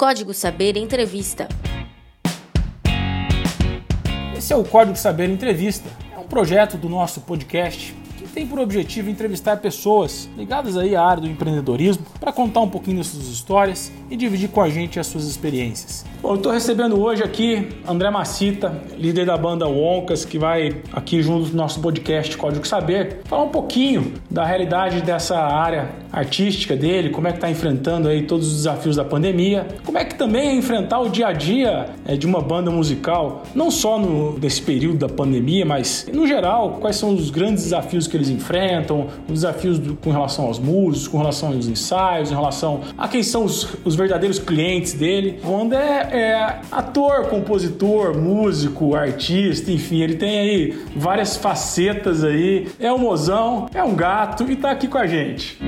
Código Saber Entrevista. Esse é o Código Saber Entrevista. É um projeto do nosso podcast tem por objetivo entrevistar pessoas ligadas aí à área do empreendedorismo para contar um pouquinho das suas histórias e dividir com a gente as suas experiências. Bom, eu estou recebendo hoje aqui André Macita, líder da banda Woncas, que vai aqui junto do nosso podcast Código Saber, falar um pouquinho da realidade dessa área artística dele, como é que está enfrentando aí todos os desafios da pandemia, como é que também é enfrentar o dia a dia é, de uma banda musical, não só no, nesse período da pandemia, mas no geral, quais são os grandes desafios que eles enfrentam, os desafios do, com relação aos músicos, com relação aos ensaios, em relação a quem são os, os verdadeiros clientes dele. O André é ator, compositor, músico, artista, enfim, ele tem aí várias facetas aí. É um mozão, é um gato e tá aqui com a gente.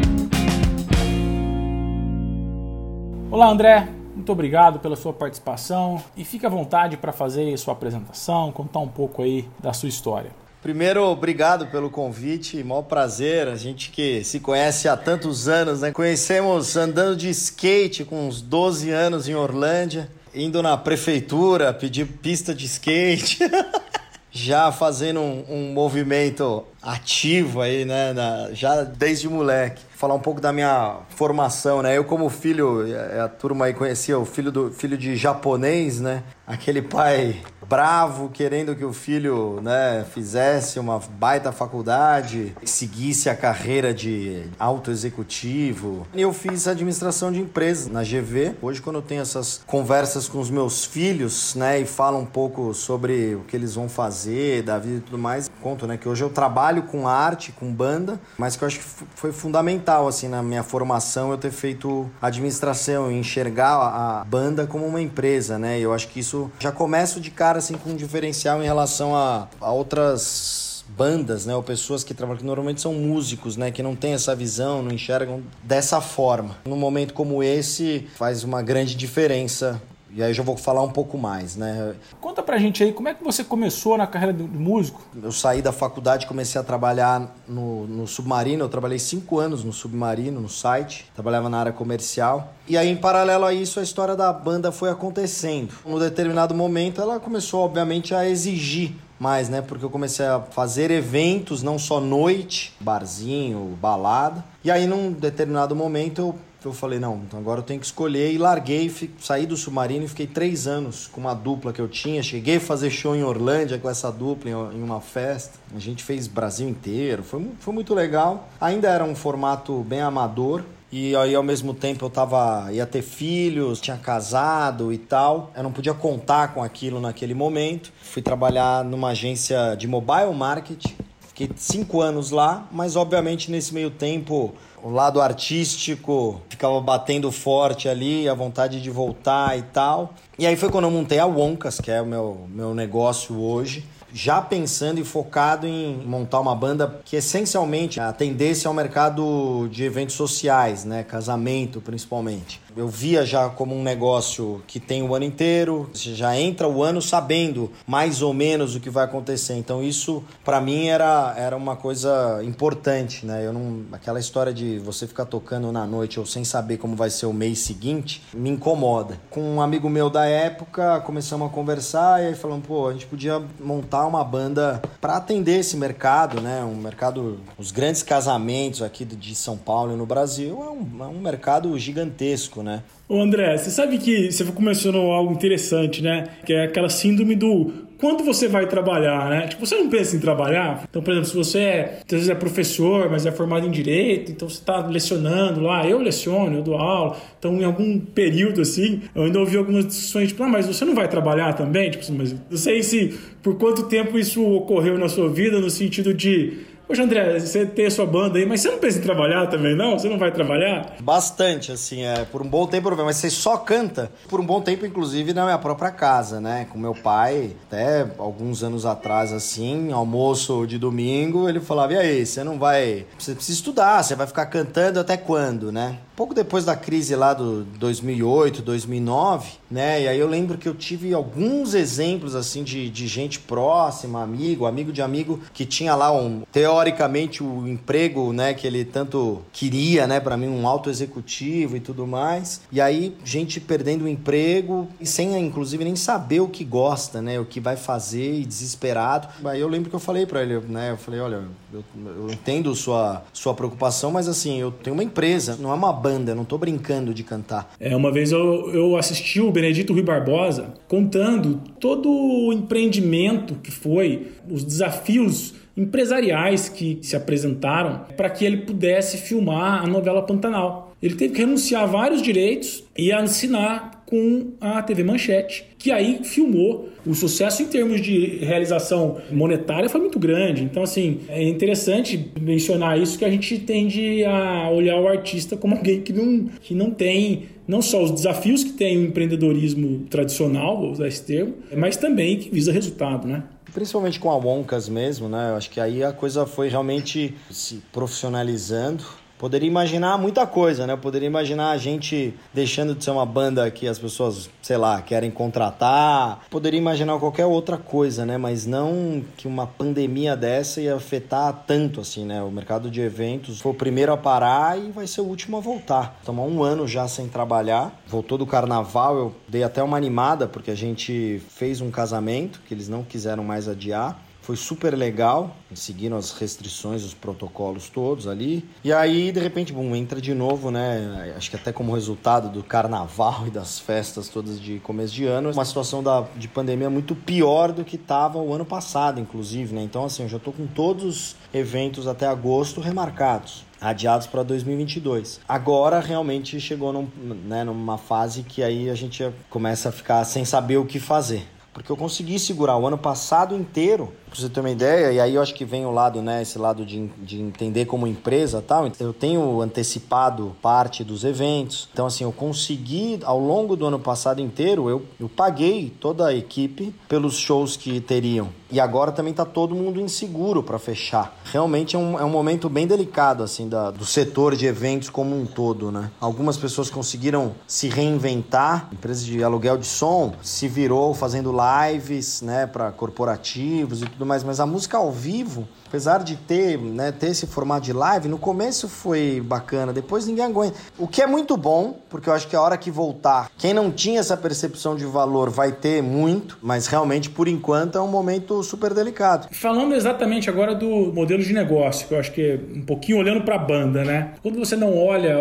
Olá, André. Muito obrigado pela sua participação e fique à vontade para fazer sua apresentação, contar um pouco aí da sua história. Primeiro, obrigado pelo convite, maior prazer. A gente que se conhece há tantos anos, né? Conhecemos andando de skate com uns 12 anos em Orlândia indo na prefeitura pedir pista de skate, já fazendo um, um, movimento ativo aí, né? Na, já desde moleque. Falar um pouco da minha formação, né? Eu como filho, a turma aí conhecia o filho do filho de japonês, né? Aquele pai bravo, querendo que o filho né, fizesse uma baita faculdade, seguisse a carreira de alto executivo. Eu fiz administração de empresas na GV. Hoje, quando eu tenho essas conversas com os meus filhos, né, e falo um pouco sobre o que eles vão fazer, da vida e tudo mais, conto, né, que hoje eu trabalho com arte, com banda, mas que eu acho que foi fundamental, assim, na minha formação eu ter feito administração e enxergar a banda como uma empresa, né, eu acho que isso já começo de cara assim com um diferencial em relação a, a outras bandas, né, ou pessoas que trabalham que normalmente são músicos, né, que não têm essa visão, não enxergam dessa forma. Num momento como esse, faz uma grande diferença e aí eu já vou falar um pouco mais, né? Conta pra gente aí, como é que você começou na carreira de músico? Eu saí da faculdade, comecei a trabalhar no, no Submarino, eu trabalhei cinco anos no Submarino, no site, trabalhava na área comercial. E aí, em paralelo a isso, a história da banda foi acontecendo. Num determinado momento, ela começou, obviamente, a exigir mais, né? Porque eu comecei a fazer eventos, não só noite, barzinho, balada. E aí, num determinado momento, eu eu falei, não, então agora eu tenho que escolher e larguei, saí do submarino e fiquei três anos com uma dupla que eu tinha. Cheguei a fazer show em Orlândia com essa dupla em, uma festa. A gente fez Brasil inteiro, foi, foi muito legal. Ainda era um formato bem amador. E aí, ao mesmo tempo, eu tava, ia ter filhos, tinha casado e tal. Eu não podia contar com aquilo naquele momento. Fui trabalhar numa agência de mobile marketing. Fiquei cinco anos lá, mas obviamente nesse meio tempo o lado artístico ficava batendo forte ali, a vontade de voltar e tal. E aí foi quando eu montei a Woncas, que é o meu, meu negócio hoje já pensando e focado em montar uma banda que essencialmente atendesse ao mercado de eventos sociais, né, casamento principalmente. Eu via já como um negócio que tem o ano inteiro, você já entra o ano sabendo mais ou menos o que vai acontecer. Então isso para mim era, era uma coisa importante, né? Eu não aquela história de você ficar tocando na noite ou sem saber como vai ser o mês seguinte me incomoda. Com um amigo meu da época começamos a conversar e aí falamos, pô, a gente podia montar uma banda para atender esse mercado, né? Um mercado, os grandes casamentos aqui de São Paulo e no Brasil é um, é um mercado gigantesco né? Ô André, você sabe que você começou algo interessante, né? Que é aquela síndrome do quando você vai trabalhar, né? Tipo, você não pensa em trabalhar. Então, por exemplo, se você é, às vezes é professor, mas é formado em direito, então você está lecionando lá, eu leciono, eu dou aula. Então, em algum período assim, eu ainda ouvi algumas discussões, tipo, ah, mas você não vai trabalhar também? Tipo, assim, mas não sei se por quanto tempo isso ocorreu na sua vida, no sentido de Poxa, André, você tem a sua banda aí, mas você não pensa em trabalhar também, não? Você não vai trabalhar? Bastante, assim, é, por um bom tempo, mas você só canta por um bom tempo, inclusive, na minha própria casa, né? Com meu pai, até alguns anos atrás, assim, almoço de domingo, ele falava, e aí, você não vai... Você precisa estudar, você vai ficar cantando até quando, né? Pouco depois da crise lá do 2008, 2009, né? E aí eu lembro que eu tive alguns exemplos assim de, de gente próxima, amigo, amigo de amigo que tinha lá um teoricamente o emprego, né, que ele tanto queria, né, para mim um alto executivo e tudo mais. E aí gente perdendo o emprego e sem inclusive nem saber o que gosta, né, o que vai fazer e desesperado. Aí eu lembro que eu falei para ele, né, eu falei, olha, eu, eu entendo sua sua preocupação, mas assim, eu tenho uma empresa, não é uma banda não tô brincando de cantar. É, uma vez eu, eu assisti o Benedito Rui Barbosa contando todo o empreendimento que foi, os desafios empresariais que se apresentaram para que ele pudesse filmar a novela Pantanal. Ele teve que renunciar a vários direitos e assinar com a TV Manchete, que aí filmou. O sucesso em termos de realização monetária foi muito grande. Então, assim, é interessante mencionar isso que a gente tende a olhar o artista como alguém que não, que não tem não só os desafios que tem o empreendedorismo tradicional, vou usar esse termo, mas também que visa resultado, né? Principalmente com a Wonkas mesmo, né? Eu acho que aí a coisa foi realmente se profissionalizando poderia imaginar muita coisa, né? Eu poderia imaginar a gente deixando de ser uma banda que as pessoas, sei lá, querem contratar. Poderia imaginar qualquer outra coisa, né? Mas não que uma pandemia dessa ia afetar tanto assim, né? O mercado de eventos foi o primeiro a parar e vai ser o último a voltar. Estamos um ano já sem trabalhar. Voltou do carnaval, eu dei até uma animada porque a gente fez um casamento que eles não quiseram mais adiar. Foi super legal, seguindo as restrições, os protocolos todos ali. E aí, de repente, entra de novo, né? Acho que até como resultado do carnaval e das festas todas de começo de ano, uma situação da, de pandemia muito pior do que estava o ano passado, inclusive, né? Então, assim, eu já estou com todos os eventos até agosto remarcados adiados para 2022. Agora realmente chegou num, né, numa fase que aí a gente começa a ficar sem saber o que fazer. Porque eu consegui segurar o ano passado inteiro Pra você ter uma ideia, e aí eu acho que vem o lado, né, esse lado de, de entender como empresa tal. Eu tenho antecipado parte dos eventos. Então, assim, eu consegui, ao longo do ano passado inteiro, eu, eu paguei toda a equipe pelos shows que teriam. E agora também tá todo mundo inseguro para fechar. Realmente é um, é um momento bem delicado, assim, da, do setor de eventos como um todo, né? Algumas pessoas conseguiram se reinventar. Empresa de aluguel de som se virou fazendo lives, né, para corporativos e tudo mais, mas a música ao vivo, apesar de ter, né, ter esse formato de live, no começo foi bacana, depois ninguém aguenta. O que é muito bom, porque eu acho que a hora que voltar, quem não tinha essa percepção de valor vai ter muito, mas realmente por enquanto é um momento super delicado. Falando exatamente agora do modelo de negócio, que eu acho que é um pouquinho olhando para a banda, né? Quando você não olha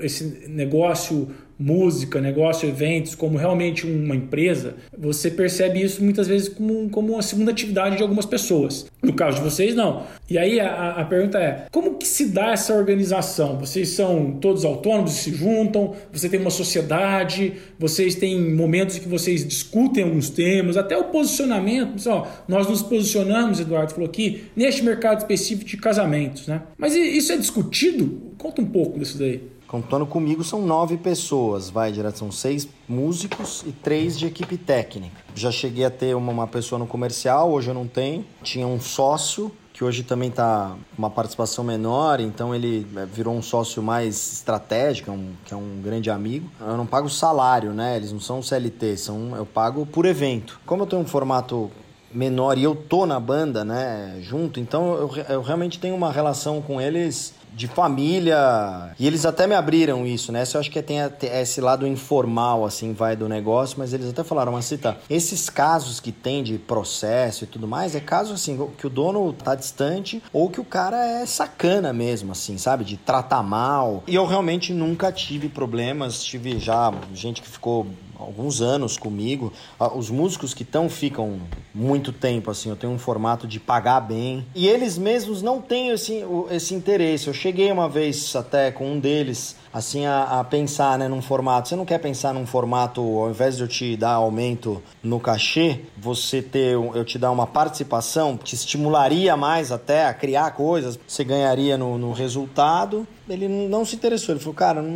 esse negócio música, negócio, eventos, como realmente uma empresa, você percebe isso muitas vezes como, como uma segunda atividade de algumas pessoas. No caso de vocês, não. E aí a, a pergunta é: como que se dá essa organização? Vocês são todos autônomos, se juntam, você tem uma sociedade, vocês têm momentos em que vocês discutem alguns temas, até o posicionamento. Pessoal, nós nos posicionamos, Eduardo falou aqui, neste mercado específico de casamentos, né? Mas isso é discutido? Conta um pouco disso daí. Contando comigo são nove pessoas, vai direto, são seis músicos e três de equipe técnica. Já cheguei a ter uma, uma pessoa no comercial, hoje eu não tenho. Tinha um sócio que hoje também está uma participação menor, então ele é, virou um sócio mais estratégico, um, que é um grande amigo. Eu não pago salário, né? Eles não são CLT, são, eu pago por evento. Como eu tenho um formato menor e eu tô na banda, né, junto, então eu, eu realmente tenho uma relação com eles de família. E eles até me abriram isso, né? Eu acho que tem esse lado informal, assim, vai do negócio, mas eles até falaram, mas cita, esses casos que tem de processo e tudo mais, é caso assim, que o dono tá distante ou que o cara é sacana mesmo, assim, sabe? De tratar mal. E eu realmente nunca tive problemas, tive já gente que ficou alguns anos comigo. Ah, os músicos que estão ficam muito tempo, assim, eu tenho um formato de pagar bem. E eles mesmos não têm esse, esse interesse. Eu cheguei uma vez até com um deles assim a, a, pensar né, num formato. Você não quer pensar num formato, ao invés de eu te dar aumento no cachê, você ter eu te dar uma participação, te estimularia mais até a criar coisas, você ganharia no, no resultado. Ele não se interessou, ele falou, cara, não,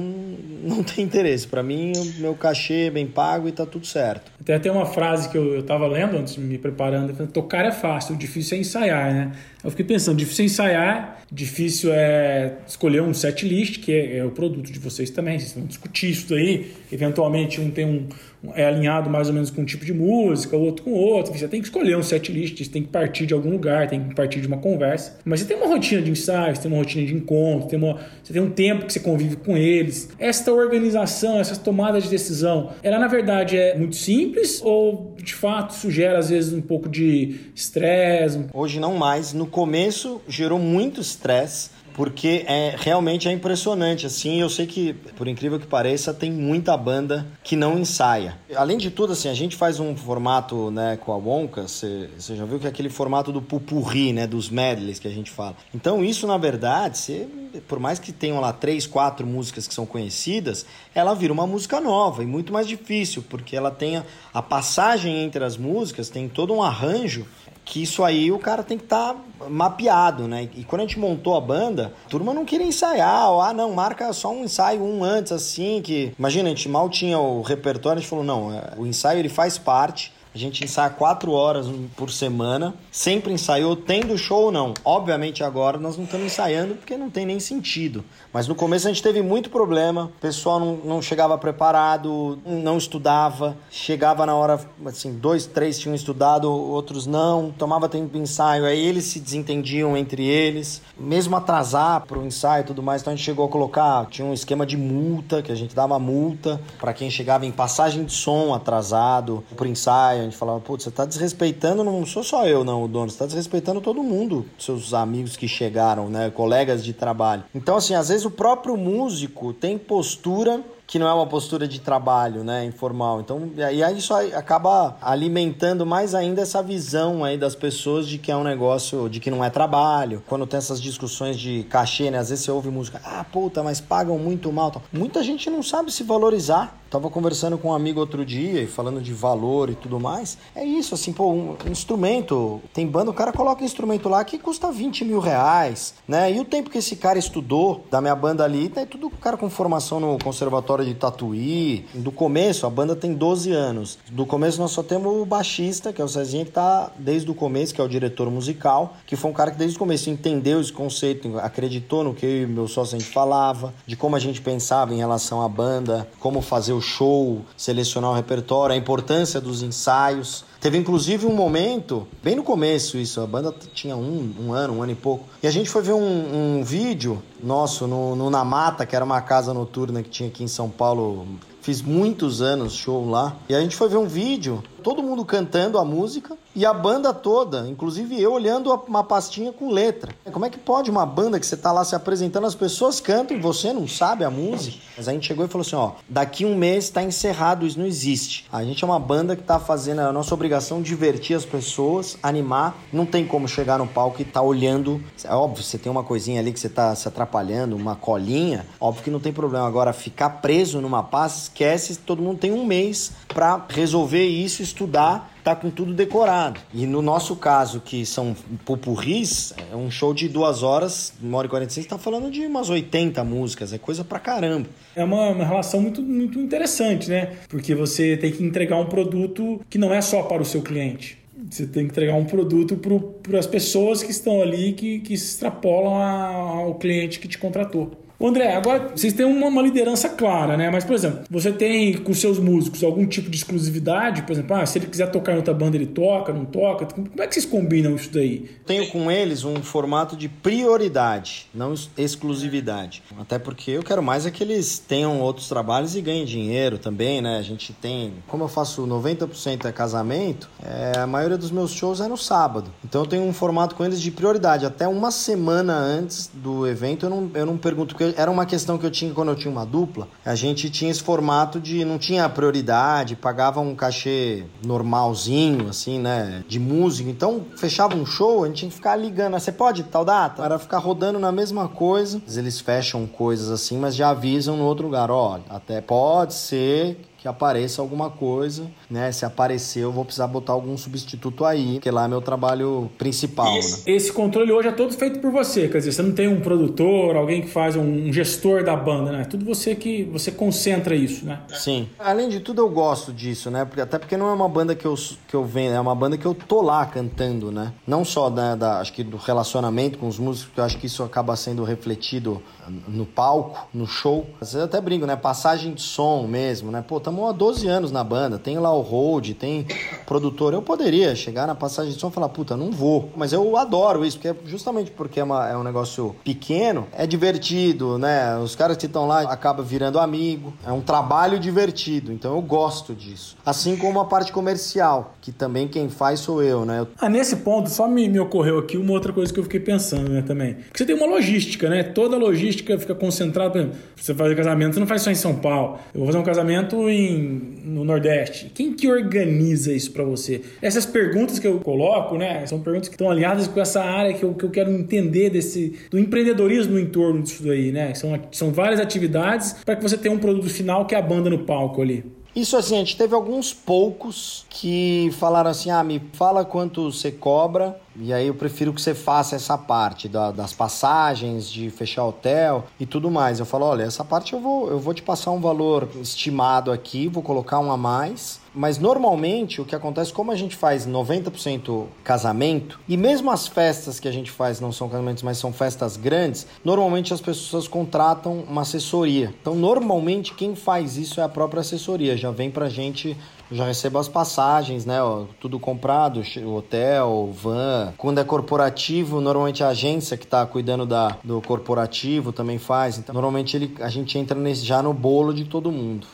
não tem interesse. Para mim, o meu cachê é bem pago e tá tudo certo. Até tem uma frase que eu, eu tava lendo antes, me preparando, tocar é fácil, o difícil é ensaiar, né? Eu fiquei pensando, difícil é ensaiar, difícil é escolher um set list, que é, é o produto de vocês também, vocês vão discutir isso daí, eventualmente um tem um, é alinhado mais ou menos com um tipo de música, o outro com outro. Você tem que escolher um set list, você tem que partir de algum lugar, tem que partir de uma conversa. Mas você tem uma rotina de ensaio, você tem uma rotina de encontro, tem uma, você tem um tempo que você convive com eles. Esta organização, essas tomadas de decisão, ela na verdade é muito simples ou de fato isso gera às vezes um pouco de estresse? Hoje não mais. No começo gerou muito estresse porque é realmente é impressionante assim eu sei que por incrível que pareça tem muita banda que não ensaia. Além de tudo assim a gente faz um formato né com a Wonka você já viu que é aquele formato do pupurri né dos medleys que a gente fala. Então isso na verdade você por mais que tenham lá três quatro músicas que são conhecidas ela vira uma música nova e muito mais difícil porque ela tem a, a passagem entre as músicas tem todo um arranjo que isso aí o cara tem que estar tá mapeado, né? E quando a gente montou a banda, a turma não queria ensaiar, ou, ah, não, marca só um ensaio um antes, assim, que... Imagina, a gente mal tinha o repertório, a gente falou, não, é, o ensaio ele faz parte, a gente ensaia quatro horas por semana, sempre ensaiou, tendo show ou não. Obviamente agora nós não estamos ensaiando porque não tem nem sentido. Mas no começo a gente teve muito problema, o pessoal não, não chegava preparado, não estudava, chegava na hora, assim, dois, três tinham estudado, outros não, tomava tempo de ensaio, aí eles se desentendiam entre eles, mesmo atrasar para o ensaio e tudo mais, então a gente chegou a colocar, tinha um esquema de multa, que a gente dava multa para quem chegava em passagem de som atrasado pro ensaio, a gente falava, putz, você tá desrespeitando, não sou só eu não, o dono, você tá desrespeitando todo mundo, seus amigos que chegaram, né, colegas de trabalho. Então assim, às vezes o próprio músico tem postura que não é uma postura de trabalho, né, informal. Então, e aí isso acaba alimentando mais ainda essa visão aí das pessoas de que é um negócio, de que não é trabalho. Quando tem essas discussões de cachê, né, às vezes você ouve música, ah, puta, mas pagam muito mal. Muita gente não sabe se valorizar. Tava conversando com um amigo outro dia e falando de valor e tudo mais. É isso, assim, pô, um instrumento. Tem banda, o cara coloca um instrumento lá que custa 20 mil reais, né? E o tempo que esse cara estudou da minha banda ali, tá tudo cara com formação no conservatório de Tatuí. Do começo, a banda tem 12 anos. Do começo nós só temos o baixista, que é o Cezinha, que tá desde o começo, que é o diretor musical, que foi um cara que desde o começo entendeu esse conceito, acreditou no que eu e meu sócio a gente falava, de como a gente pensava em relação à banda, como fazer o o show, selecionar o repertório, a importância dos ensaios. Teve inclusive um momento, bem no começo isso, a banda tinha um, um ano, um ano e pouco, e a gente foi ver um, um vídeo nosso no, no Na Mata, que era uma casa noturna que tinha aqui em São Paulo, fiz muitos anos show lá, e a gente foi ver um vídeo todo mundo cantando a música e a banda toda, inclusive eu olhando uma pastinha com letra. Como é que pode uma banda que você tá lá se apresentando, as pessoas cantam e você não sabe a música? Mas a gente chegou e falou assim: ó, daqui um mês está encerrado, isso não existe. A gente é uma banda que tá fazendo a nossa obrigação divertir as pessoas, animar. Não tem como chegar no palco e tá olhando. É óbvio, você tem uma coisinha ali que você tá se atrapalhando, uma colinha, óbvio que não tem problema. Agora, ficar preso numa pasta, esquece, todo mundo tem um mês para resolver isso estudar, tá com tudo decorado. E no nosso caso, que são pupurris, é um show de duas horas, uma hora e 45, tá falando de umas 80 músicas, é coisa pra caramba. É uma, uma relação muito, muito interessante, né? Porque você tem que entregar um produto que não é só para o seu cliente. Você tem que entregar um produto para as pessoas que estão ali, que, que extrapolam a, ao cliente que te contratou. André, agora vocês têm uma, uma, liderança clara, né? Mas, por exemplo, você tem com seus músicos algum tipo de exclusividade? Por exemplo, ah, se ele quiser tocar em outra banda, ele toca, não toca? Como é que vocês combinam isso daí? Tenho com eles um formato de prioridade, não exclusividade. Até porque eu quero mais é que eles tenham outros trabalhos e ganhem dinheiro também, né? A gente tem. Como eu faço 90% é casamento, é, a maioria dos meus shows é no sábado. Então eu tenho um formato com eles de prioridade. Até uma semana antes do evento eu não, eu não pergunto, porque era uma questão que eu tinha quando eu tinha uma dupla. A gente tinha esse formato de não tinha prioridade, pagava um cachê normalzinho, assim, né? De música. Então, fechava um show, a gente tinha que ficar ligando. Ah, você pode tal data? Era ficar rodando na mesma coisa. Eles fecham coisas assim, mas já avisam no outro lugar. Ó, até pode ser que apareça alguma coisa, né? Se aparecer, eu vou precisar botar algum substituto aí, porque lá é meu trabalho principal, esse, né? Esse controle hoje é todo feito por você, quer dizer, você não tem um produtor, alguém que faz um gestor da banda, né? Tudo você que você concentra isso, né? Sim. Além de tudo, eu gosto disso, né? Até porque não é uma banda que eu, que eu venho, é uma banda que eu tô lá cantando, né? Não só né, da, acho que do relacionamento com os músicos, porque eu acho que isso acaba sendo refletido no palco, no show. Às vezes até brinco, né? Passagem de som mesmo, né? Pô, estamos há 12 anos na banda, tem lá o hold, tem produtor. Eu poderia chegar na passagem de som e falar, puta, não vou. Mas eu adoro isso, porque é justamente porque é, uma, é um negócio pequeno, é divertido, né? Os caras que estão lá acabam virando amigo. É um trabalho divertido, então eu gosto disso. Assim como a parte comercial, que também quem faz sou eu, né? Ah, nesse ponto, só me, me ocorreu aqui uma outra coisa que eu fiquei pensando, né, também. Porque você tem uma logística, né? Toda logística fica concentrada. Você faz casamento, você não faz só em São Paulo. Eu vou fazer um casamento em, no Nordeste. Quem que organiza isso para você? Essas perguntas que eu coloco, né? São perguntas que estão alinhadas com essa área que eu, que eu quero entender desse do empreendedorismo em torno disso daí, né? São, são várias atividades para que você tenha um produto final que é a banda no palco ali. Isso assim, a gente teve alguns poucos que falaram assim: ah, me fala quanto você cobra, e aí eu prefiro que você faça essa parte da, das passagens, de fechar hotel e tudo mais. Eu falo: olha, essa parte eu vou, eu vou te passar um valor estimado aqui, vou colocar um a mais. Mas normalmente o que acontece, como a gente faz 90% casamento, e mesmo as festas que a gente faz não são casamentos, mas são festas grandes, normalmente as pessoas contratam uma assessoria. Então, normalmente quem faz isso é a própria assessoria, já vem pra gente já recebo as passagens, né? Ó, tudo comprado, hotel, van. Quando é corporativo, normalmente a agência que está cuidando da, do corporativo também faz. Então, normalmente ele, a gente entra nesse, já no bolo de todo mundo.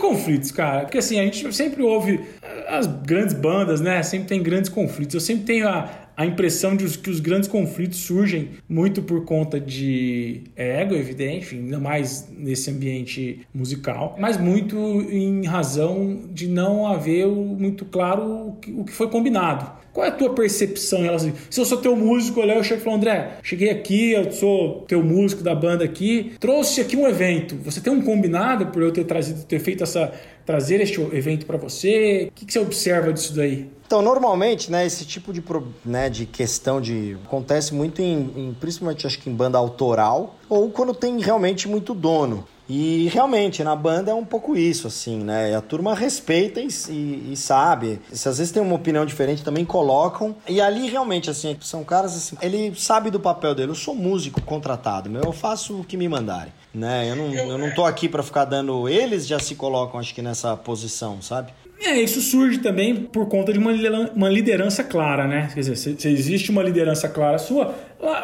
conflitos, cara. Porque assim, a gente sempre ouve as grandes bandas, né? Sempre tem grandes conflitos. Eu sempre tenho a, a impressão de que os grandes conflitos surgem muito por conta de ego, evidente, ainda mais nesse ambiente musical, mas muito em razão de não haver muito claro o que foi combinado. Qual é a tua percepção Se eu sou teu músico, eu chego e falo, André, cheguei aqui, eu sou teu músico da banda aqui, trouxe aqui um evento. Você tem um combinado por eu ter trazido, ter feito essa, trazer este evento para você? O que, que você observa disso daí? Então, normalmente, né, esse tipo de, né, de questão de acontece muito em, em, principalmente acho que em banda autoral ou quando tem realmente muito dono. E realmente, na banda é um pouco isso, assim, né? A turma respeita e, e, e, sabe. Se às vezes tem uma opinião diferente, também colocam. E ali realmente, assim, são caras assim. Ele sabe do papel dele. Eu sou músico contratado, meu. Eu faço o que me mandarem. Né? Eu não, eu não tô aqui para ficar dando. Eles já se colocam, acho que, nessa posição, sabe? É, isso surge também por conta de uma, liderança clara, né? Quer dizer, se, se, existe uma liderança clara sua,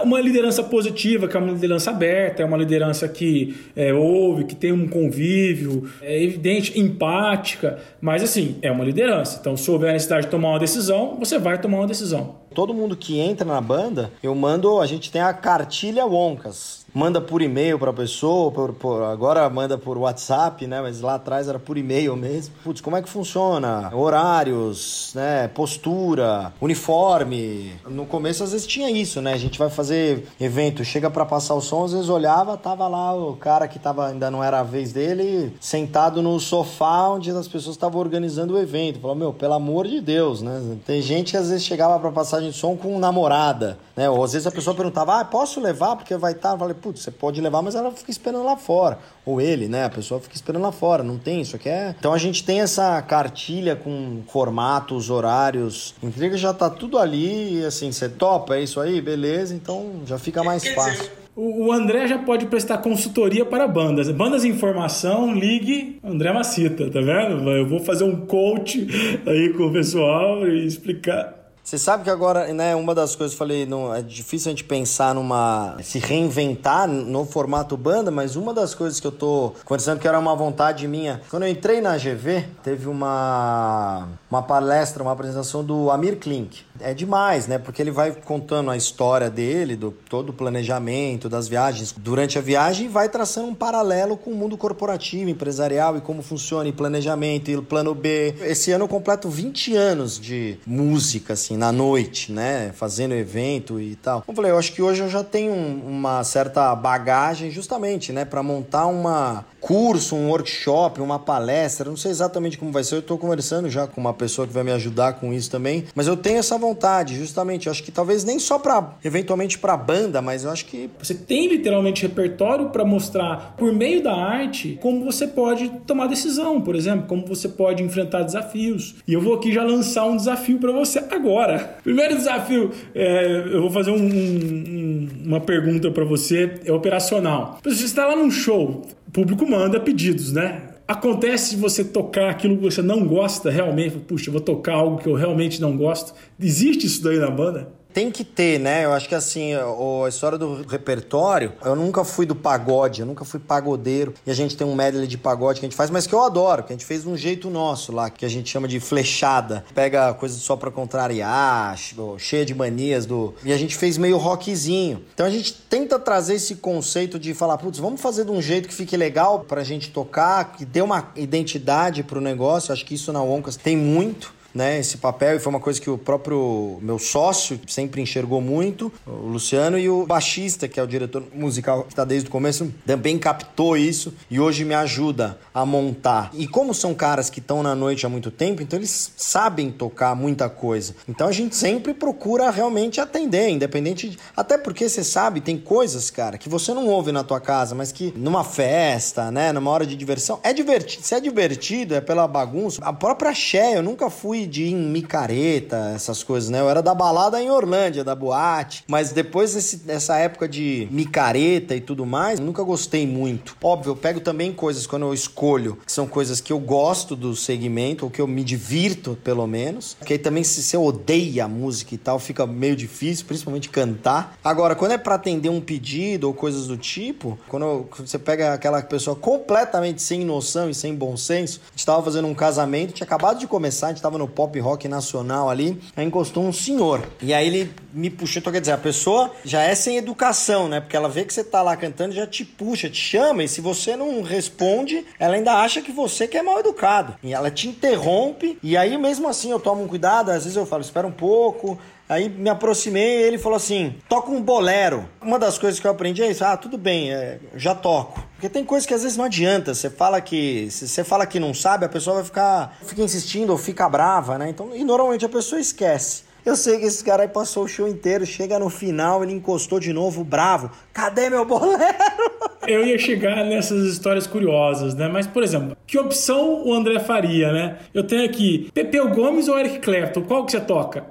uma liderança positiva, que é uma liderança aberta, é uma liderança que é, ouve, que tem um convívio, é evidente, empática, mas assim, é uma liderança. Então, se houver a necessidade de tomar uma decisão, você vai tomar uma decisão. Todo mundo que entra na banda, eu mando, a gente tem a cartilha Woncas manda por e-mail para a pessoa, por, por, agora manda por WhatsApp, né? Mas lá atrás era por e-mail mesmo. Putz, como é que funciona? Horários, né? Postura, uniforme. No começo às vezes tinha isso, né? A gente vai fazer evento, chega para passar o som, às vezes olhava, tava lá o cara que tava ainda não era a vez dele, sentado no sofá onde as pessoas estavam organizando o evento. Falou, meu, pelo amor de Deus, né? Tem gente que às vezes chegava para passagem de som com namorada, né? Ou às vezes a pessoa perguntava, ah, posso levar porque vai estar? Tá? Eu falei, putz, você pode levar, mas ela fica esperando lá fora. Ou ele, né? A pessoa fica esperando lá fora. Não tem isso aqui é. Então a gente tem essa cartilha com formatos, horários. Intriga já tá tudo ali. E assim, você topa, é isso aí? Beleza. Então já fica mais fácil. O André já pode prestar consultoria para bandas. Bandas em formação, ligue André Macita, tá vendo? Eu vou fazer um coach aí com o pessoal e explicar você sabe que agora, né, uma das coisas que eu falei, não, é difícil a gente pensar numa. se reinventar no formato banda, mas uma das coisas que eu tô conversando que era uma vontade minha. Quando eu entrei na GV, teve uma, uma palestra, uma apresentação do Amir Klink. É demais, né? Porque ele vai contando a história dele, do todo o planejamento, das viagens. Durante a viagem, vai traçando um paralelo com o mundo corporativo, empresarial e como funciona, e planejamento, e plano B. Esse ano eu completo 20 anos de música, assim na noite, né? Fazendo evento e tal. Eu falei, eu acho que hoje eu já tenho uma certa bagagem justamente, né? para montar uma curso, um workshop, uma palestra, não sei exatamente como vai ser. Eu estou conversando já com uma pessoa que vai me ajudar com isso também, mas eu tenho essa vontade, justamente. Eu acho que talvez nem só para eventualmente para banda, mas eu acho que você tem literalmente repertório para mostrar por meio da arte como você pode tomar decisão, por exemplo, como você pode enfrentar desafios. E eu vou aqui já lançar um desafio para você agora. Primeiro desafio, é, eu vou fazer um, um, uma pergunta para você, é operacional. Você está lá num show, o público manda pedidos, né? Acontece você tocar aquilo que você não gosta realmente, puxa, vou tocar algo que eu realmente não gosto. Existe isso daí na banda? Tem que ter, né? Eu acho que assim, a história do repertório, eu nunca fui do pagode, eu nunca fui pagodeiro. E a gente tem um medley de pagode que a gente faz, mas que eu adoro, que a gente fez de um jeito nosso lá, que a gente chama de flechada. Pega coisas só pra contrariar, cheia de manias do. E a gente fez meio rockzinho. Então a gente tenta trazer esse conceito de falar, putz, vamos fazer de um jeito que fique legal pra gente tocar, que dê uma identidade pro negócio. Acho que isso na Oncas tem muito né, esse papel e foi uma coisa que o próprio meu sócio sempre enxergou muito, o Luciano, e o baixista, que é o diretor musical que está desde o começo, também captou isso e hoje me ajuda a montar. E como são caras que estão na noite há muito tempo, então eles sabem tocar muita coisa. Então a gente sempre procura realmente atender, independente de... Até porque você sabe, tem coisas, cara, que você não ouve na tua casa, mas que numa festa, né, numa hora de diversão, é divertido. Se é divertido, é pela bagunça. A própria Xé, eu nunca fui de ir em micareta, essas coisas, né? Eu era da balada em Orlândia, da boate. Mas depois dessa época de micareta e tudo mais, nunca gostei muito. Óbvio, eu pego também coisas quando eu escolho, que são coisas que eu gosto do segmento, ou que eu me divirto, pelo menos. Porque aí também, se você odeia a música e tal, fica meio difícil, principalmente cantar. Agora, quando é para atender um pedido ou coisas do tipo, quando você pega aquela pessoa completamente sem noção e sem bom senso, a gente tava fazendo um casamento, tinha acabado de começar, a gente tava no pop rock nacional ali, aí encostou um senhor. E aí ele me puxou, então quer dizer, a pessoa já é sem educação, né? Porque ela vê que você tá lá cantando, já te puxa, te chama, e se você não responde, ela ainda acha que você que é mal educado. E ela te interrompe, e aí mesmo assim eu tomo um cuidado, às vezes eu falo, espera um pouco, Aí me aproximei e ele falou assim: toca um bolero. Uma das coisas que eu aprendi é isso: ah, tudo bem, é, já toco. Porque tem coisas que às vezes não adianta. Você fala que. Se você fala que não sabe, a pessoa vai ficar. fica insistindo ou fica brava, né? Então, e normalmente a pessoa esquece. Eu sei que esse cara aí passou o show inteiro, chega no final, ele encostou de novo, bravo. Cadê meu bolero? Eu ia chegar nessas histórias curiosas, né? Mas, por exemplo, que opção o André faria, né? Eu tenho aqui Pepeu Gomes ou Eric Clapton? Qual que você toca?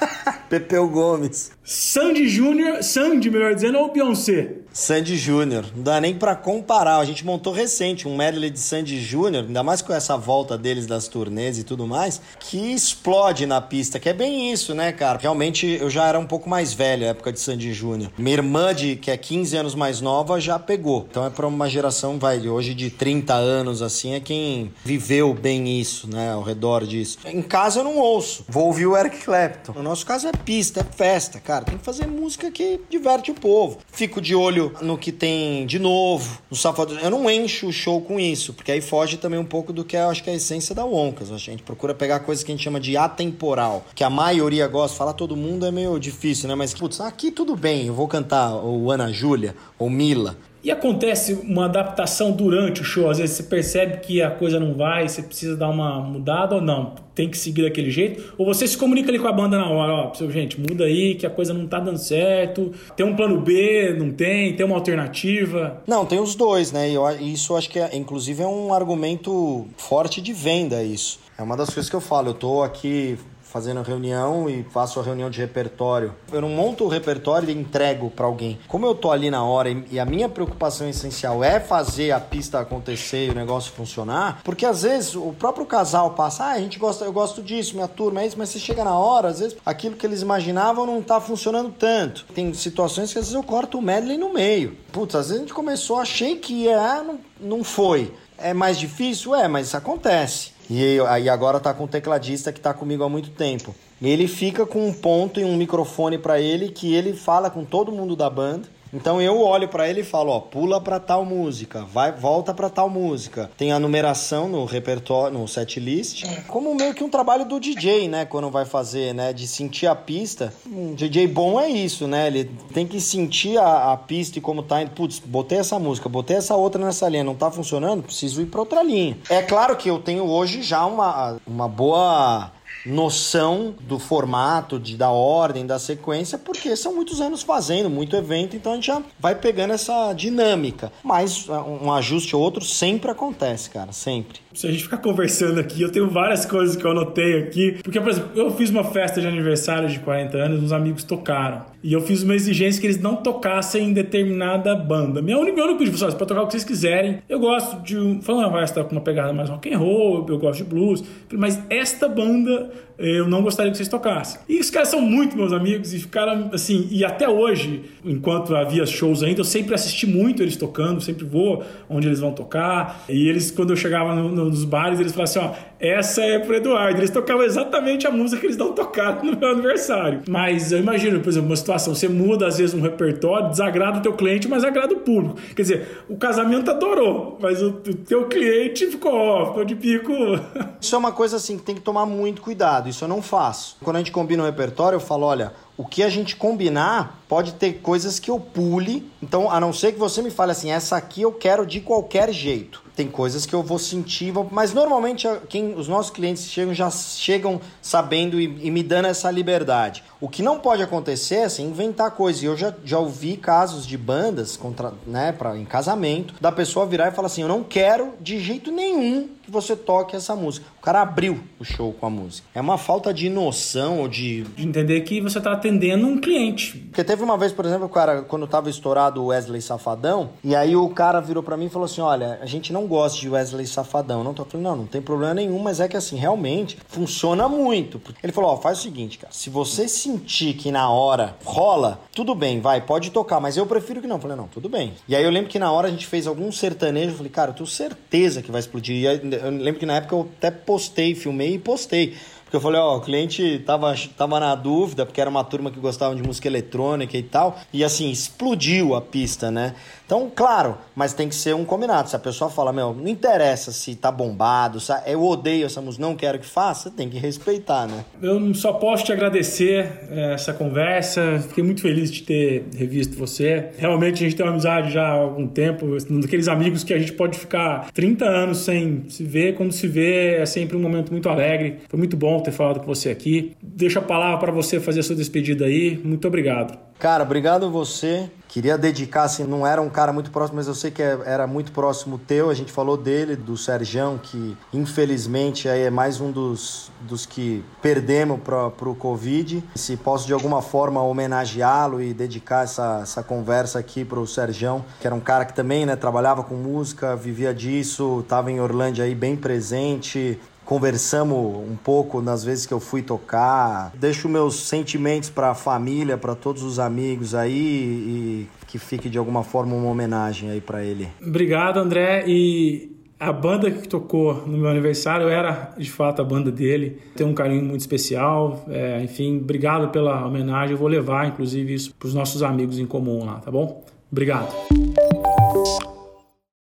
Pepeu Gomes. Sandy Júnior, Sandy, melhor dizendo, ou Beyoncé? Sandy Júnior. Não dá nem para comparar. A gente montou recente um medley de Sandy Júnior, ainda mais com essa volta deles das turnês e tudo mais, que explode na pista, que é bem isso, né, cara? Realmente eu já era um pouco mais velho na época de Sandy Júnior. Minha irmã, de, que é 15 anos mais nova, já pegou. Então é para uma geração, vai, hoje de 30 anos, assim, é quem viveu bem isso, né, ao redor disso. Em casa eu não ouço. Vou ouvir o Eric Clapton. No nosso caso é pista, é festa, cara. Tem que fazer música que diverte o povo. Fico de olho no que tem de novo, no Safado. Eu não encho o show com isso, porque aí foge também um pouco do que eu acho que é a essência da Woncas. A gente procura pegar coisas que a gente chama de atemporal, que a maioria gosta. Falar todo mundo é meio difícil, né? Mas, putz, aqui tudo bem, eu vou cantar o Ana Júlia ou Mila. E acontece uma adaptação durante o show? Às vezes você percebe que a coisa não vai, você precisa dar uma mudada ou não? Tem que seguir daquele jeito? Ou você se comunica ali com a banda na hora? Ó, gente, muda aí que a coisa não tá dando certo. Tem um plano B? Não tem? Tem uma alternativa? Não, tem os dois, né? E isso acho que, é, inclusive, é um argumento forte de venda, isso. É uma das coisas que eu falo. Eu tô aqui fazendo reunião e faço a reunião de repertório. Eu não monto o repertório e entrego para alguém. Como eu tô ali na hora e a minha preocupação essencial é fazer a pista acontecer e o negócio funcionar, porque às vezes o próprio casal passa, ah, a gente gosta, eu gosto disso, minha turma é isso, mas você chega na hora, às vezes aquilo que eles imaginavam não tá funcionando tanto. Tem situações que às vezes eu corto o medley no meio. Putz, às vezes a gente começou, achei que ia, não, não foi. É mais difícil? É, mas isso acontece. E aí agora tá com um tecladista que tá comigo há muito tempo. Ele fica com um ponto e um microfone para ele que ele fala com todo mundo da banda Então eu olho para ele e falo, ó, pula para tal música, vai, volta para tal música. Tem a numeração no repertório, no set list, como meio que um trabalho do DJ, né, quando vai fazer, né, de sentir a pista. Um DJ bom é isso, né? Ele tem que sentir a, a pista e como tá indo. Putz, botei essa música, botei essa outra nessa linha, não tá funcionando, preciso ir para outra linha. É claro que eu tenho hoje já uma, uma boa noção do formato, de, da ordem, da sequência, porque são muitos anos fazendo, muito evento, então a gente já vai pegando essa dinâmica. Mas uh, um ajuste ou outro sempre acontece, cara, sempre. Se a gente ficar conversando aqui, eu tenho várias coisas que eu anotei aqui. Porque, por exemplo, eu fiz uma festa de aniversário de 40 anos, uns amigos tocaram. E eu fiz uma exigência que eles não tocassem em determinada banda. Minha única, meu único pedido foi: pode tocar o que vocês quiserem. Eu gosto de. Ah, vai estar com uma pegada mais rock and roll, eu gosto de blues. Mas esta banda eu não gostaria que vocês tocassem. E os caras são muito meus amigos e ficaram assim, e até hoje, enquanto havia shows ainda, eu sempre assisti muito eles tocando, sempre vou onde eles vão tocar. E eles, quando eu chegava no, no, nos bares, eles falavam assim: ó, essa é pro Eduardo. Eles tocavam exatamente a música que eles não tocaram no meu aniversário. Mas eu imagino, por exemplo, uma situação, você muda às vezes um repertório, desagrada o teu cliente, mas agrada o público. Quer dizer, o casamento adorou, mas o, teu cliente ficou, ó, ficou de pico. Isso é uma coisa assim que tem que tomar muito cuidado isso eu não faço. Quando a gente combina um repertório, eu falo, olha, o que a gente combinar pode ter coisas que eu pule. Então, a não ser que você me fale assim, essa aqui eu quero de qualquer jeito. Tem coisas que eu vou sentir, mas normalmente quem, os nossos clientes chegam já chegam sabendo e, e, me dando essa liberdade. O que não pode acontecer é assim, inventar coisas. E eu já, já ouvi casos de bandas contra, né, pra, em casamento, da pessoa virar e falar assim: Eu não quero de jeito nenhum que você toque essa música. O cara abriu o show com a música. É uma falta de noção ou de. De entender que você está atendendo um cliente. Porque teve uma vez, por exemplo, o cara, quando tava estourado o Wesley Safadão, e aí o cara virou para mim e falou assim: Olha, a gente não gosta de Wesley Safadão. Não tô falando, não, não tem problema nenhum, mas é que assim, realmente funciona muito. Ele falou: Ó, faz o seguinte, cara, se você sentir que na hora rola, tudo bem, vai, pode tocar, mas eu prefiro que não. Falei: Não, tudo bem. E aí eu lembro que na hora a gente fez algum sertanejo, eu falei: Cara, eu tenho certeza que vai explodir. E aí, eu lembro que na época eu até postei, filmei e postei. Porque eu falei, ó, o cliente tava, tava na dúvida, porque era uma turma que gostava de música eletrônica e tal. E assim, explodiu a pista, né? Então, claro, mas tem que ser um combinado. Se a pessoa fala, meu, não interessa se tá bombado, se eu odeio essa música, não quero que faça, tem que respeitar, né? Eu só posso te agradecer é, essa conversa. Fiquei muito feliz de ter revisto você. Realmente a gente tem uma amizade já há algum tempo, um daqueles amigos que a gente pode ficar 30 anos sem se ver. Quando se vê, é sempre um momento muito alegre. Foi muito bom ter falado com você aqui. Deixo a palavra para você fazer a sua despedida aí. Muito obrigado. Cara, obrigado a você. Queria dedicar, assim, não era um cara muito próximo, mas eu sei que é, era muito próximo teu. A gente falou dele, do Serjão, que infelizmente aí é mais um dos, dos que perdemos para o Covid. Se posso de alguma forma homenageá-lo e dedicar essa, essa conversa aqui para o Serjão, que era um cara que também né, trabalhava com música, vivia disso, estava em Orlândia aí bem presente, conversamos um pouco nas vezes que eu fui tocar. Deixo meus sentimentos para a família, para todos os amigos aí e que fique de alguma forma uma homenagem aí para ele. Obrigado, André. E a banda que tocou no meu aniversário era de fato a banda dele. Tem um carinho muito especial. É, enfim, obrigado pela homenagem. Eu vou levar, inclusive, isso para os nossos amigos em comum lá, tá bom? Obrigado.